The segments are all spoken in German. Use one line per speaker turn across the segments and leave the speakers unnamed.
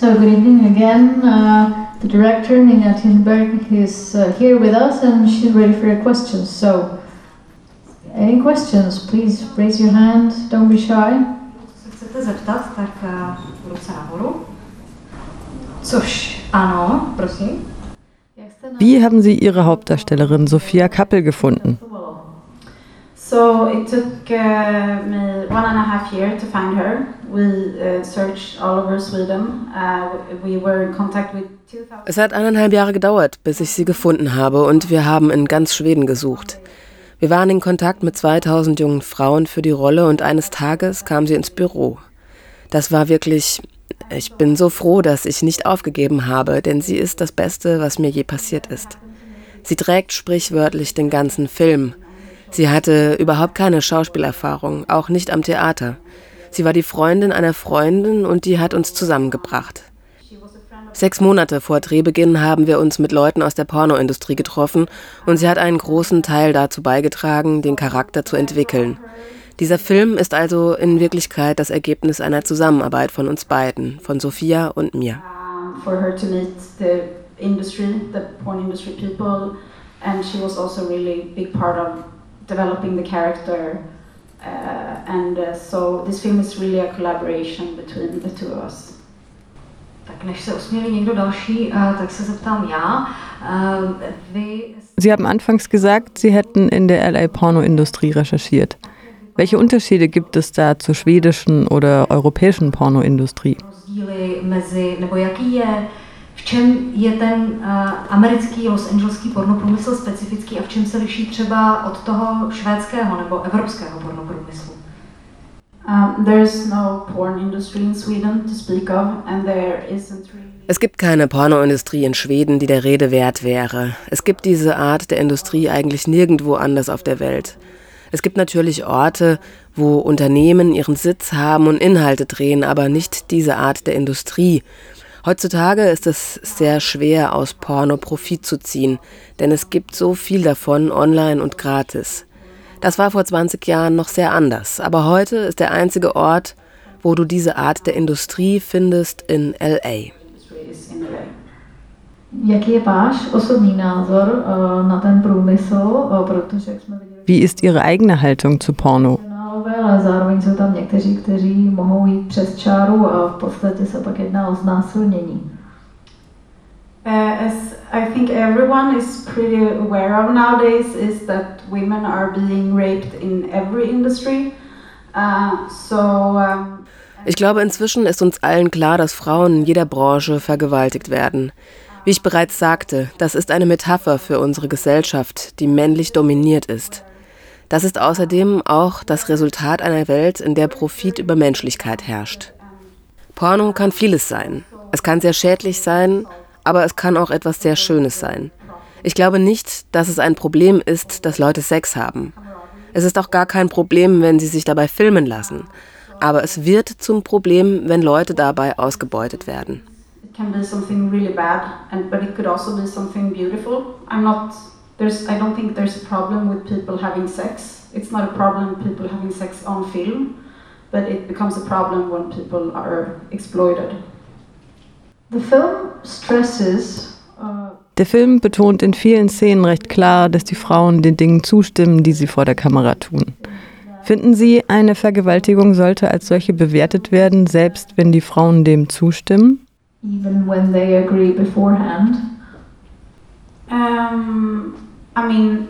So, good evening again. Uh, the director, Nina Tinberg, is uh, here with us and she's ready for your questions. So, any questions, please raise your hand, don't be shy.
Wie haben Sie Ihre Hauptdarstellerin Sophia Kappel gefunden?
So it took uh, me one and a half year to find her. We uh, searched all over Sweden. Uh, we were in contact with
Es hat eineinhalb Jahre gedauert, bis ich sie gefunden habe und wir haben in ganz Schweden gesucht. Wir waren in Kontakt mit 2000 jungen Frauen für die Rolle und eines Tages kam sie ins Büro. Das war wirklich, ich bin so froh, dass ich nicht aufgegeben habe, denn sie ist das Beste, was mir je passiert ist. Sie trägt sprichwörtlich den ganzen Film Sie hatte überhaupt keine Schauspielerfahrung, auch nicht am Theater. Sie war die Freundin einer Freundin und die hat uns zusammengebracht. Sechs Monate vor Drehbeginn haben wir uns mit Leuten aus der Pornoindustrie getroffen und sie hat einen großen Teil dazu beigetragen, den Charakter zu entwickeln. Dieser Film ist also in Wirklichkeit das Ergebnis einer Zusammenarbeit von uns beiden, von Sophia und mir. For developing the character. Uh, and uh, so this film is really a collaboration between the two of us.
Tak než se usměli někdo další, uh, tak se zeptám já. Uh,
vy... Sie haben anfangs gesagt, Sie hätten in der LA Pornoindustrie recherchiert. Welche Unterschiede gibt es da zur schwedischen oder europäischen Pornoindustrie?
Mezi, nebo jaký je v čem je ten uh, americký Los Angeleský pornoprůmysl specifický a v čem se liší třeba od toho švédského nebo evropského pornoprůmyslu? Um, there's no porn industry in Sweden to speak of, and there isn't really es gibt keine Pornoindustrie in Schweden, die der Rede wert wäre. Es gibt diese Art der Industrie eigentlich nirgendwo anders auf der Welt. Es gibt natürlich Orte, wo Unternehmen ihren Sitz haben und Inhalte drehen, aber nicht diese Art der Industrie. Heutzutage ist es sehr schwer, aus Porno Profit zu ziehen, denn es gibt so viel davon online und gratis. Das war vor 20 Jahren noch sehr anders, aber heute ist der einzige Ort, wo du diese Art der Industrie findest, in LA.
Wie ist Ihre eigene Haltung zu Porno?
Novel, ale zároveň jsou tam někteří, kteří mohou jít přes čáru a v podstatě se pak jedná o znásilnění.
Uh, as I think everyone is pretty aware of nowadays is that women are being raped in every industry. Uh, so um,
ich glaube, inzwischen ist uns allen klar, dass Frauen in jeder Branche vergewaltigt werden. Wie ich bereits sagte, das ist eine Metapher für unsere Gesellschaft, die männlich dominiert ist. Das ist außerdem auch das Resultat einer Welt, in der Profit über Menschlichkeit herrscht. Porno kann vieles sein. Es kann sehr schädlich sein, aber es kann auch etwas sehr Schönes sein. Ich glaube nicht, dass es ein Problem ist, dass Leute Sex haben. Es ist auch gar kein Problem, wenn sie sich dabei filmen lassen. Aber es wird zum Problem, wenn Leute dabei ausgebeutet werden. It can be something really bad, and, but it could also be something beautiful. I'm not there's I don't think there's a problem with people having sex. It's not a problem people having sex on film, but it becomes a problem when people are exploited.
The film stresses uh,
der Film betont in vielen Szenen recht klar, dass die Frauen den Dingen zustimmen, die sie vor der Kamera tun. Finden Sie, eine Vergewaltigung sollte als solche bewertet werden, selbst wenn die Frauen dem zustimmen?
Even when they agree beforehand.
Um, I mean,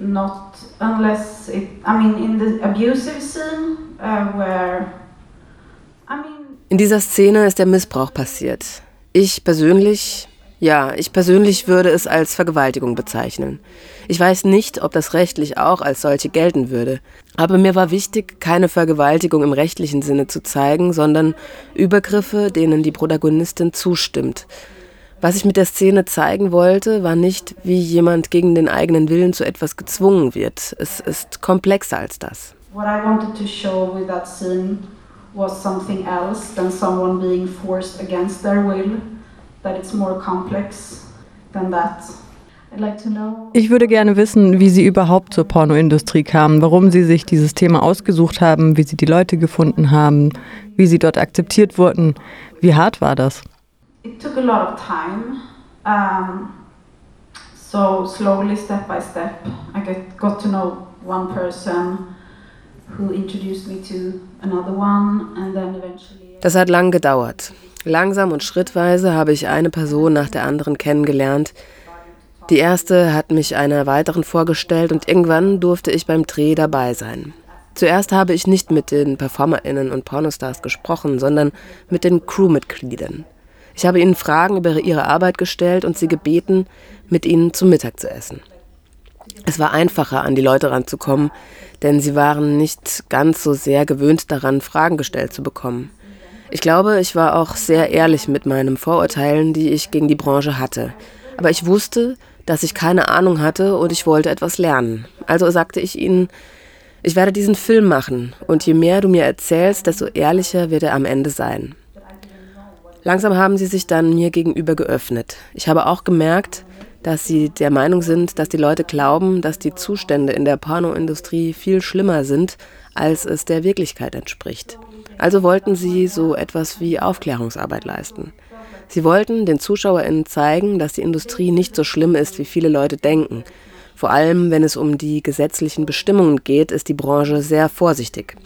not unless it. I mean, in the abusive scene uh, where.
In dieser Szene ist der Missbrauch passiert. Ich persönlich, ja, ich persönlich würde es als Vergewaltigung bezeichnen. Ich weiß nicht, ob das rechtlich auch als solche gelten würde. Aber mir war wichtig, keine Vergewaltigung im rechtlichen Sinne zu zeigen, sondern Übergriffe, denen die Protagonistin zustimmt. Was ich mit der Szene zeigen wollte, war nicht, wie jemand gegen den eigenen Willen zu etwas gezwungen wird. Es ist komplexer als das. What I wanted to show with that scene was something else than someone being forced against their will, that it's more complex than that.
Ich würde gerne wissen, wie Sie überhaupt zur Pornoindustrie kamen, warum Sie sich dieses Thema ausgesucht haben, wie Sie die Leute gefunden haben, wie Sie dort akzeptiert wurden. Wie hart war das?
It took a lot of time. Um, so slowly, step by step, I get, got to know one person who introduced me to another one and then eventually.
Das hat lang gedauert. Langsam und schrittweise habe ich eine Person nach der anderen kennengelernt. Die erste hat mich einer weiteren vorgestellt und irgendwann durfte ich beim Dreh dabei sein. Zuerst habe ich nicht mit den PerformerInnen und Pornostars gesprochen, sondern mit den Crewmitgliedern. Ich habe ihnen Fragen über ihre Arbeit gestellt und sie gebeten, mit ihnen zum Mittag zu essen. Es war einfacher, an die Leute ranzukommen, denn sie waren nicht ganz so sehr gewöhnt daran, Fragen gestellt zu bekommen. Ich glaube, ich war auch sehr ehrlich mit meinen Vorurteilen, die ich gegen die Branche hatte. Aber ich wusste, dass ich keine Ahnung hatte und ich wollte etwas lernen. Also sagte ich ihnen, ich werde diesen Film machen und je mehr du mir erzählst, desto ehrlicher wird er am Ende sein. Langsam haben sie sich dann mir gegenüber geöffnet. Ich habe auch gemerkt, dass sie der Meinung sind, dass die Leute glauben, dass die Zustände in der Pornoindustrie viel schlimmer sind, als es der Wirklichkeit entspricht. Also wollten sie so etwas wie Aufklärungsarbeit leisten. Sie wollten den ZuschauerInnen zeigen, dass die Industrie nicht so schlimm ist, wie viele Leute denken. Vor allem, wenn es um die gesetzlichen Bestimmungen geht, ist die Branche sehr vorsichtig.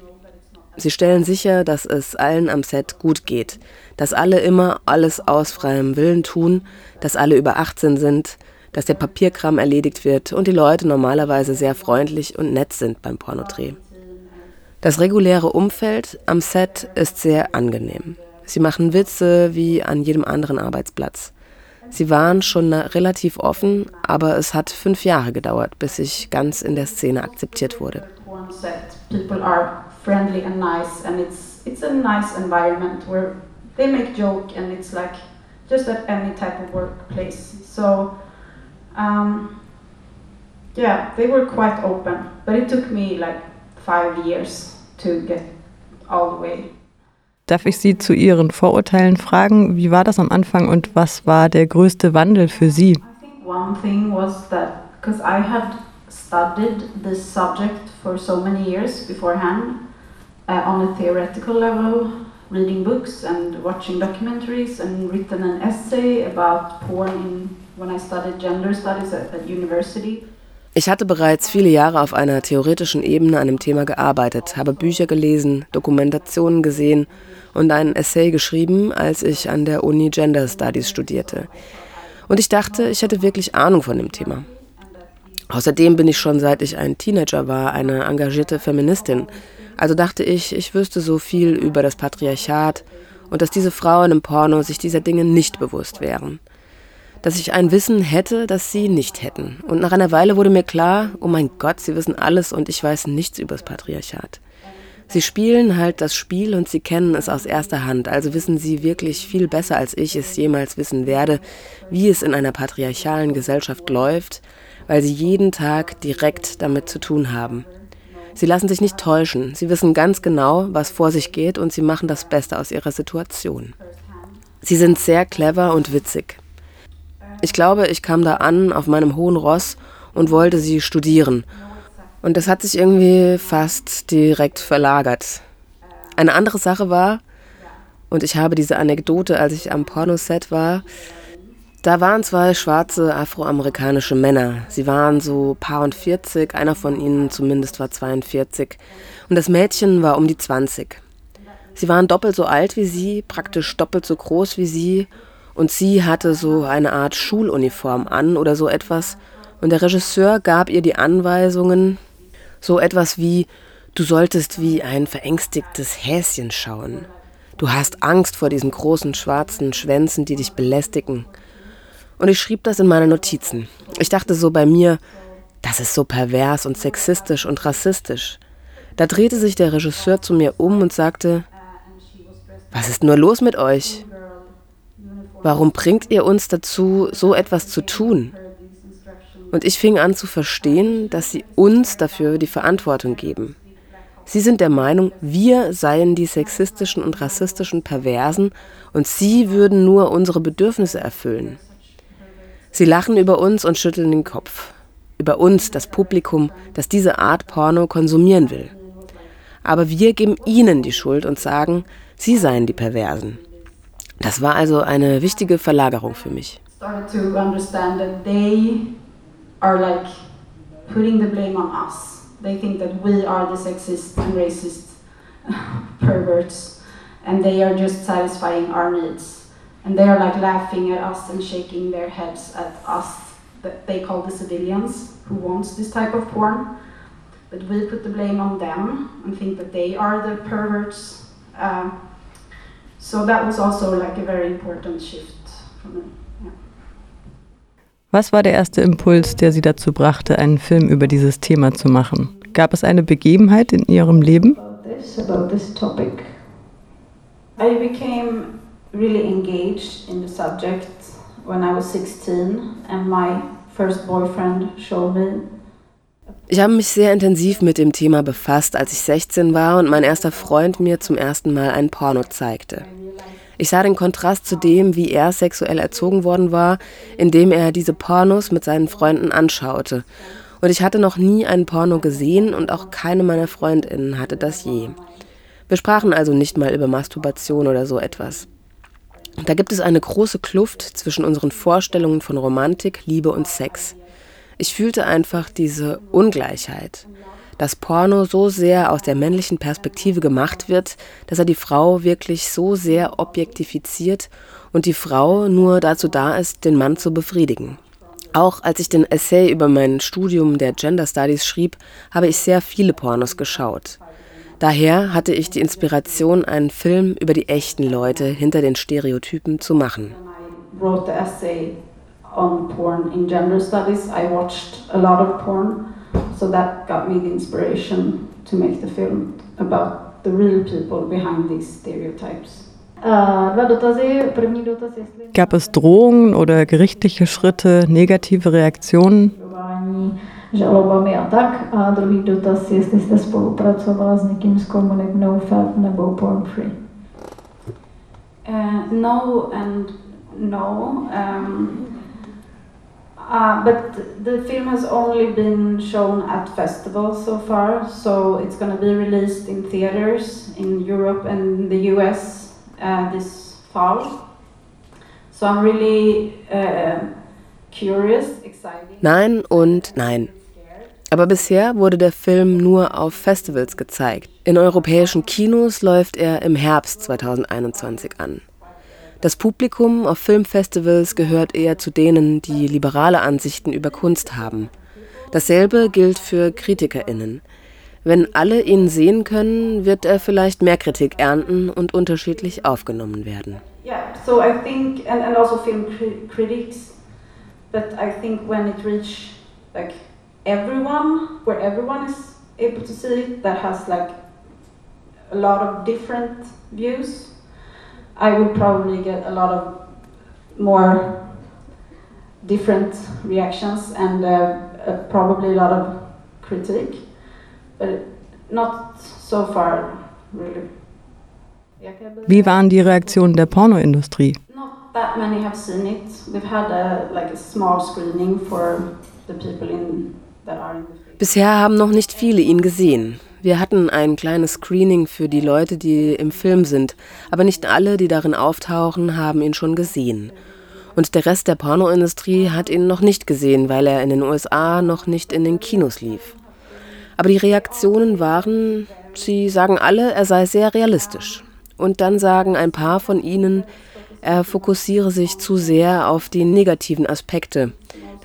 Sie stellen sicher, dass es allen am Set gut geht, dass alle immer alles aus freiem Willen tun, dass alle über 18 sind, dass der Papierkram erledigt wird und die Leute normalerweise sehr freundlich und nett sind beim Pornodreh. Das reguläre Umfeld am Set ist sehr angenehm. Sie machen Witze wie an jedem anderen Arbeitsplatz. Sie waren schon relativ offen, aber es hat fünf Jahre gedauert, bis ich ganz in der Szene akzeptiert wurde.
Friendly and nice, and it's it's a nice environment where they make joke, and it's like just at any type of workplace. So, um, yeah, they were quite open, but it took me like five years to get all the way.
Darf ich Sie zu Ihren Vorurteilen fragen? Wie war das am Anfang und was war der größte Wandel für Sie?
I think one thing was that because I had studied this subject for so many years beforehand uh, on a theoretical level, reading books and watching documentaries and written an essay about porn in when I studied gender studies at, at university.
Ich hatte bereits viele Jahre auf einer theoretischen Ebene an dem Thema gearbeitet, habe Bücher gelesen, Dokumentationen gesehen und einen Essay geschrieben, als ich an der Uni Gender Studies studierte. Und ich dachte, ich hätte wirklich Ahnung von dem Thema. Außerdem bin ich schon seit ich ein Teenager war eine engagierte Feministin. Also dachte ich, ich wüsste so viel über das Patriarchat und dass diese Frauen im Porno sich dieser Dinge nicht bewusst wären dass ich ein Wissen hätte, das sie nicht hätten. Und nach einer Weile wurde mir klar, oh mein Gott, sie wissen alles und ich weiß nichts über das Patriarchat. Sie spielen halt das Spiel und sie kennen es aus erster Hand, also wissen sie wirklich viel besser, als ich es jemals wissen werde, wie es in einer patriarchalen Gesellschaft läuft, weil sie jeden Tag direkt damit zu tun haben. Sie lassen sich nicht täuschen, sie wissen ganz genau, was vor sich geht und sie machen das Beste aus ihrer Situation. Sie sind sehr clever und witzig. Ich glaube, ich kam da an auf meinem hohen Ross und wollte sie studieren. Und das hat sich irgendwie fast direkt verlagert. Eine andere Sache war, und ich habe diese Anekdote, als ich am Pornoset war, da waren zwei schwarze afroamerikanische Männer. Sie waren so paar und 40, einer von ihnen zumindest war 42. Und das Mädchen war um die 20. Sie waren doppelt so alt wie sie, praktisch doppelt so groß wie sie und sie hatte so eine Art Schuluniform an oder so etwas. Und der Regisseur gab ihr die Anweisungen, so etwas wie, du solltest wie ein verängstigtes Häschen schauen. Du hast Angst vor diesen großen schwarzen Schwänzen, die dich belästigen. Und ich schrieb das in meine Notizen. Ich dachte so bei mir, das ist so pervers und sexistisch und rassistisch. Da drehte sich der Regisseur zu mir um und sagte, was ist nur los mit euch? Warum bringt ihr uns dazu, so etwas zu tun? Und ich fing an zu verstehen, dass sie uns dafür die Verantwortung geben. Sie sind der Meinung, wir seien die sexistischen und rassistischen Perversen und sie würden nur unsere Bedürfnisse erfüllen. Sie lachen über uns und schütteln den Kopf. Über uns, das Publikum, das diese Art Porno konsumieren will. Aber wir geben ihnen die Schuld und sagen, sie seien die Perversen. Das war also eine wichtige Verlagerung für mich.
Started to understand that they are like putting the blame on us. They think that we are the sexist and perverts and they are just satisfying our needs. And they are like laughing at us and shaking their heads at us that they call the civilians who wants this type of porn. But we put the blame on them and think that they are the perverts. Uh, so that was also like a very important shift for me.
Was war der erste Impuls, der Sie dazu brachte, einen Film über dieses Thema zu machen? Gab es eine Begebenheit in Ihrem Leben?
About this topic. I became really engaged in the subject when I was 16 and my first boyfriend showed me
ich habe mich sehr intensiv mit dem Thema befasst, als ich 16 war und mein erster Freund mir zum ersten Mal ein Porno zeigte. Ich sah den Kontrast zu dem, wie er sexuell erzogen worden war, indem er diese Pornos mit seinen Freunden anschaute. Und ich hatte noch nie einen Porno gesehen und auch keine meiner Freundinnen hatte das je. Wir sprachen also nicht mal über Masturbation oder so etwas. Da gibt es eine große Kluft zwischen unseren Vorstellungen von Romantik, Liebe und Sex. Ich fühlte einfach diese Ungleichheit, dass Porno so sehr aus der männlichen Perspektive gemacht wird, dass er die Frau wirklich so sehr objektifiziert und die Frau nur dazu da ist, den Mann zu befriedigen. Auch als ich den Essay über mein Studium der Gender Studies schrieb, habe ich sehr viele Pornos geschaut. Daher hatte ich die Inspiration, einen Film über die echten Leute hinter den Stereotypen zu machen on porn in gender studies. I watched a lot of porn, so that got me the inspiration to make the film about the real people behind these stereotypes.
Gab es Drohungen oder gerichtliche Schritte, negative Reaktionen? Žalobami a tak. A druhý dotaz, jestli jste spolupracovala s někým z komunik NoFap nebo Porn Free.
Uh, no and no. Um, Uh, but the film has only been shown at festivals so far, so it's going to be released in theaters in Europe and the US uh, this fall. So I'm really uh, curious, excited. Nein und nein. Aber bisher wurde der Film nur auf Festivals gezeigt. In europäischen Kinos läuft er im Herbst 2021 an. Das Publikum auf Filmfestivals gehört eher zu denen, die liberale Ansichten über Kunst haben. Dasselbe gilt für KritikerInnen. Wenn alle ihn sehen können, wird er vielleicht mehr Kritik ernten und unterschiedlich aufgenommen werden. Yeah, so I think, and, and also film critics, but I think when it reach like everyone, where everyone is able to see it, that has like a lot of different views, I would probably get a lot of more different reactions and uh, uh, probably a lot of critique, but not so far really.
Wie waren die Reaktionen der Pornoindustrie?
Not that many have seen it. We've had a, like a small screening for the people in,
Bisher haben noch nicht viele ihn gesehen. Wir hatten ein kleines Screening für die Leute, die im Film sind, aber nicht alle, die darin auftauchen, haben ihn schon gesehen. Und der Rest der Pornoindustrie hat ihn noch nicht gesehen, weil er in den USA noch nicht in den Kinos lief. Aber die Reaktionen waren, sie sagen alle, er sei sehr realistisch. Und dann sagen ein paar von ihnen, er fokussiere sich zu sehr auf die negativen Aspekte.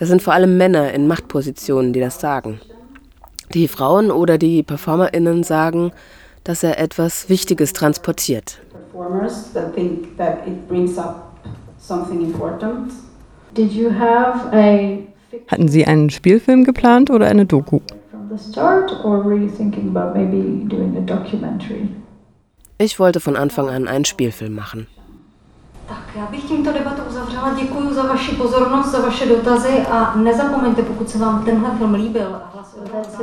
Das sind vor allem Männer in Machtpositionen, die das sagen. Die Frauen oder die PerformerInnen sagen, dass er etwas Wichtiges transportiert.
Hatten Sie einen Spielfilm geplant oder eine Doku?
Ich wollte von Anfang an einen Spielfilm machen.
Tak, já bych tímto debatu uzavřela. Děkuji za vaši pozornost, za vaše dotazy a nezapomeňte, pokud se vám tenhle film líbil, hlasujte.